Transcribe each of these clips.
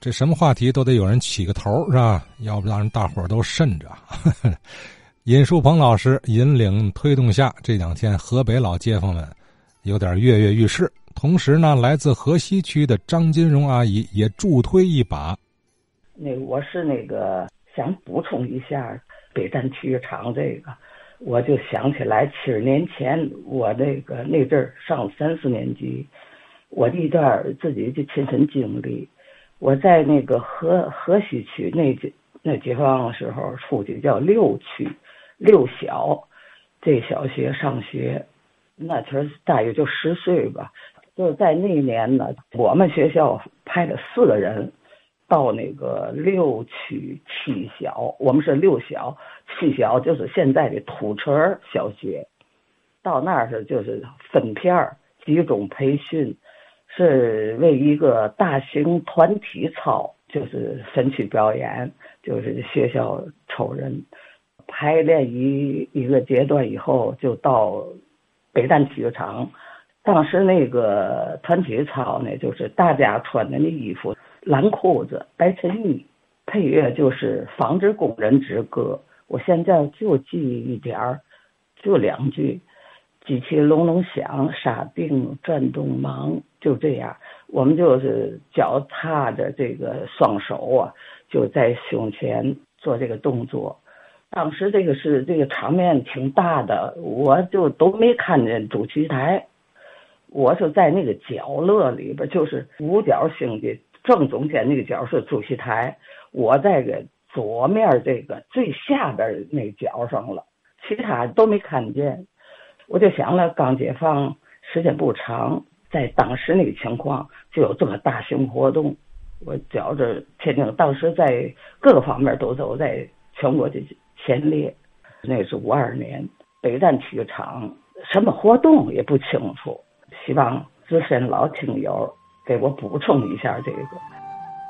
这什么话题都得有人起个头，是吧？要不让人大伙都慎着。尹树鹏老师引领推动下，这两天河北老街坊们有点跃跃欲试。同时呢，来自河西区的张金荣阿姨也助推一把。那我是那个想补充一下北站体育场这个，我就想起来七十年前我那个那阵儿上三四年级，我一段自己的亲身经历。我在那个河河西区那那解放的时候，出去叫六区六小，这小学上学，那其实大约就十岁吧。就在那年呢，我们学校派了四个人到那个六区七小，我们是六小，七小就是现在的土城小学，到那儿是就是分片儿集中培训。是为一个大型团体操，就是分区表演，就是学校抽人排练一一个阶段以后，就到北站体育场。当时那个团体操呢，就是大家穿的那衣服，蓝裤子、白衬衣，配乐就是《纺织工人之歌》。我现在就记一点儿，就两句。机器隆隆响，沙锭转动忙，就这样，我们就是脚踏着这个双手啊，就在胸前做这个动作。当时这个是这个场面挺大的，我就都没看见主席台，我就在那个角落里边，就是五角星的正中间那个角是主席台，我在个左面这个最下边那角上了，其他都没看见。我就想了，刚解放时间不长，在当时那个情况就有这么大型活动，我觉着天津当时在各个方面都走在全国的前列。那是五二年北站体育场什么活动也不清楚，希望资深老听友给我补充一下这个。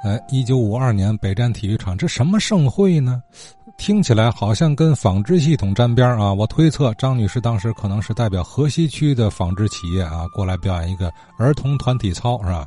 哎，一九五二年北站体育场，这什么盛会呢？听起来好像跟纺织系统沾边啊！我推测张女士当时可能是代表河西区的纺织企业啊过来表演一个儿童团体操，是吧？